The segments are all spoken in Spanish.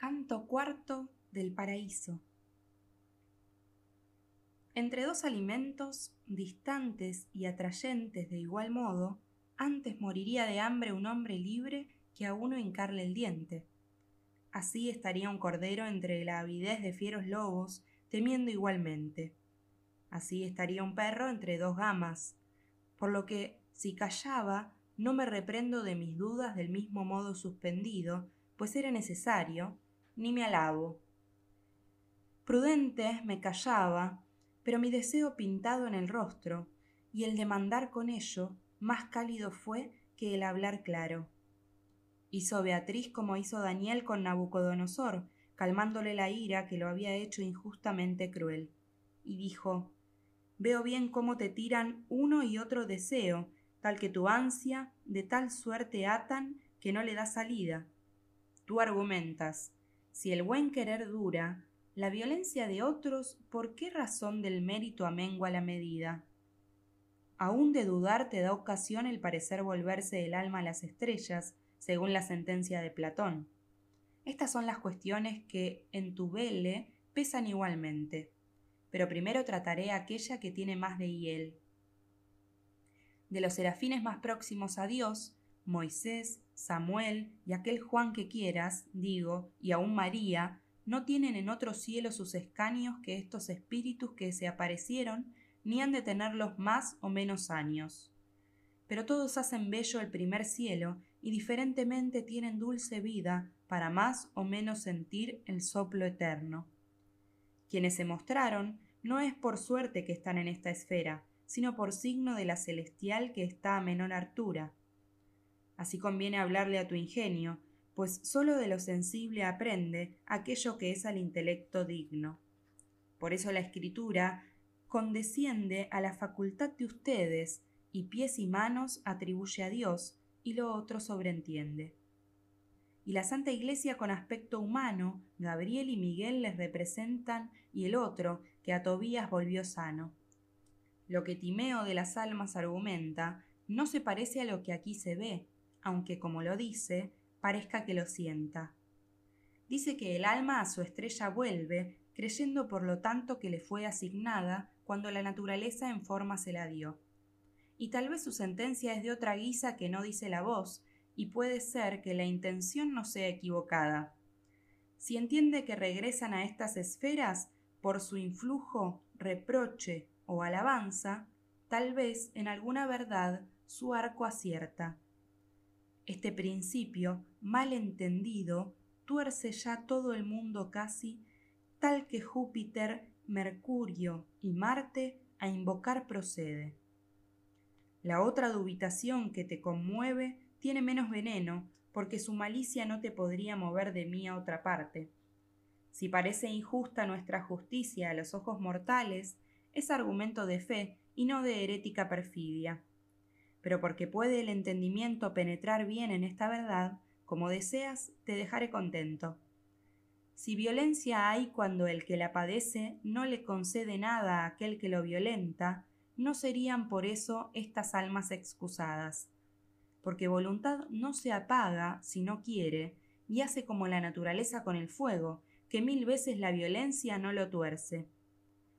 Canto cuarto del paraíso. Entre dos alimentos distantes y atrayentes de igual modo, antes moriría de hambre un hombre libre que a uno hincarle el diente. Así estaría un cordero entre la avidez de fieros lobos, temiendo igualmente. Así estaría un perro entre dos gamas, por lo que, si callaba, no me reprendo de mis dudas del mismo modo suspendido, pues era necesario, ni me alabo. Prudente me callaba, pero mi deseo pintado en el rostro, y el demandar con ello, más cálido fue que el hablar claro. Hizo Beatriz como hizo Daniel con Nabucodonosor, calmándole la ira que lo había hecho injustamente cruel. Y dijo, Veo bien cómo te tiran uno y otro deseo, tal que tu ansia de tal suerte atan que no le da salida. Tú argumentas, si el buen querer dura, la violencia de otros, ¿por qué razón del mérito amengua la medida? Aún de dudar te da ocasión el parecer volverse del alma a las estrellas, según la sentencia de Platón. Estas son las cuestiones que en tu vele pesan igualmente, pero primero trataré aquella que tiene más de hiel. De los serafines más próximos a Dios, Moisés, Samuel y aquel Juan que quieras, digo, y aún María, no tienen en otro cielo sus escaños que estos espíritus que se aparecieron, ni han de tenerlos más o menos años. Pero todos hacen bello el primer cielo, y diferentemente tienen dulce vida para más o menos sentir el soplo eterno. Quienes se mostraron, no es por suerte que están en esta esfera, sino por signo de la celestial que está a menor altura, Así conviene hablarle a tu ingenio, pues sólo de lo sensible aprende aquello que es al intelecto digno. Por eso la escritura condesciende a la facultad de ustedes, y pies y manos atribuye a Dios, y lo otro sobreentiende. Y la Santa Iglesia con aspecto humano, Gabriel y Miguel les representan, y el otro, que a Tobías volvió sano. Lo que Timeo de las almas argumenta, no se parece a lo que aquí se ve, aunque como lo dice, parezca que lo sienta. Dice que el alma a su estrella vuelve, creyendo por lo tanto que le fue asignada cuando la naturaleza en forma se la dio. Y tal vez su sentencia es de otra guisa que no dice la voz, y puede ser que la intención no sea equivocada. Si entiende que regresan a estas esferas por su influjo, reproche o alabanza, tal vez en alguna verdad su arco acierta. Este principio, mal entendido, tuerce ya todo el mundo casi, tal que Júpiter, Mercurio y Marte a invocar procede. La otra dubitación que te conmueve tiene menos veneno, porque su malicia no te podría mover de mí a otra parte. Si parece injusta nuestra justicia a los ojos mortales, es argumento de fe y no de herética perfidia pero porque puede el entendimiento penetrar bien en esta verdad, como deseas, te dejaré contento. Si violencia hay cuando el que la padece no le concede nada a aquel que lo violenta, no serían por eso estas almas excusadas. Porque voluntad no se apaga si no quiere, y hace como la naturaleza con el fuego, que mil veces la violencia no lo tuerce.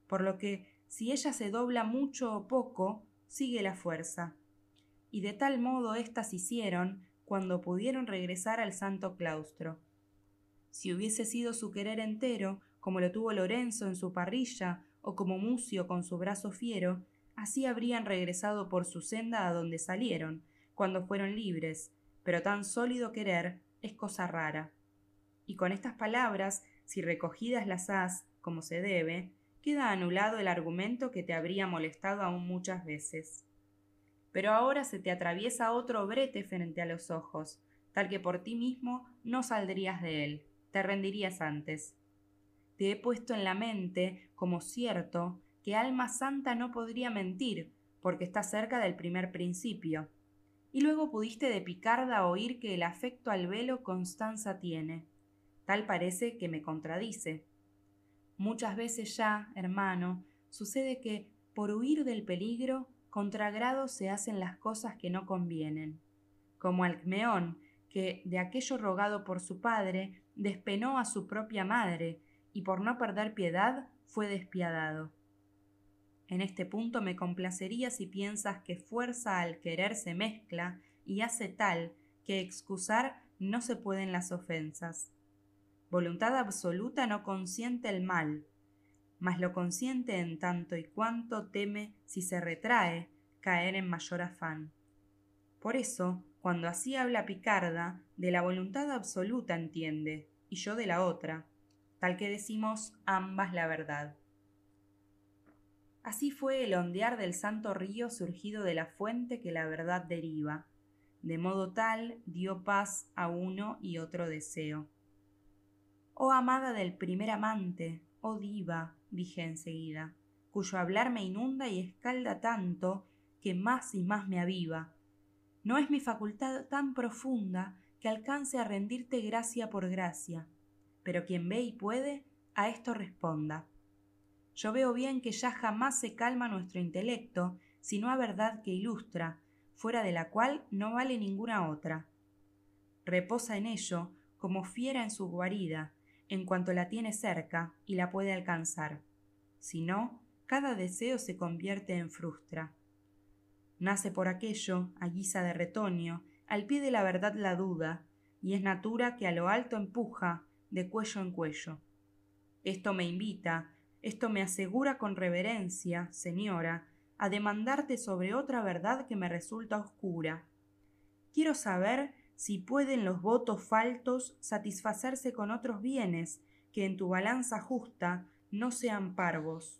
Por lo que, si ella se dobla mucho o poco, sigue la fuerza y de tal modo éstas hicieron cuando pudieron regresar al santo claustro. Si hubiese sido su querer entero, como lo tuvo Lorenzo en su parrilla, o como Mucio con su brazo fiero, así habrían regresado por su senda a donde salieron, cuando fueron libres, pero tan sólido querer es cosa rara. Y con estas palabras, si recogidas las has, como se debe, queda anulado el argumento que te habría molestado aún muchas veces pero ahora se te atraviesa otro brete frente a los ojos, tal que por ti mismo no saldrías de él, te rendirías antes. Te he puesto en la mente, como cierto, que alma santa no podría mentir, porque está cerca del primer principio. Y luego pudiste de picarda oír que el afecto al velo constanza tiene. Tal parece que me contradice. Muchas veces ya, hermano, sucede que, por huir del peligro, contragrado se hacen las cosas que no convienen, como Alcmeón, que de aquello rogado por su padre despenó a su propia madre y por no perder piedad fue despiadado. En este punto me complacería si piensas que fuerza al querer se mezcla y hace tal que excusar no se pueden las ofensas. Voluntad absoluta no consiente el mal, mas lo consiente en tanto y cuanto teme si se retrae caer en mayor afán. Por eso, cuando así habla Picarda, de la voluntad absoluta entiende, y yo de la otra, tal que decimos ambas la verdad. Así fue el ondear del santo río surgido de la fuente que la verdad deriva. De modo tal dio paz a uno y otro deseo. Oh amada del primer amante, oh diva, dije enseguida, cuyo hablar me inunda y escalda tanto que más y más me aviva. No es mi facultad tan profunda que alcance a rendirte gracia por gracia, pero quien ve y puede, a esto responda. Yo veo bien que ya jamás se calma nuestro intelecto, sino a verdad que ilustra, fuera de la cual no vale ninguna otra. Reposa en ello, como fiera en su guarida, en cuanto la tiene cerca y la puede alcanzar. Si no, cada deseo se convierte en frustra. Nace por aquello, a guisa de retoño, al pie de la verdad la duda, y es natura que a lo alto empuja, de cuello en cuello. Esto me invita, esto me asegura con reverencia, señora, a demandarte sobre otra verdad que me resulta oscura. Quiero saber si pueden los votos faltos satisfacerse con otros bienes que en tu balanza justa no sean parvos.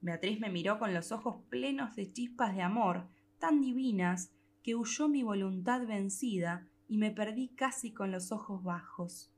Beatriz me miró con los ojos plenos de chispas de amor, tan divinas, que huyó mi voluntad vencida y me perdí casi con los ojos bajos.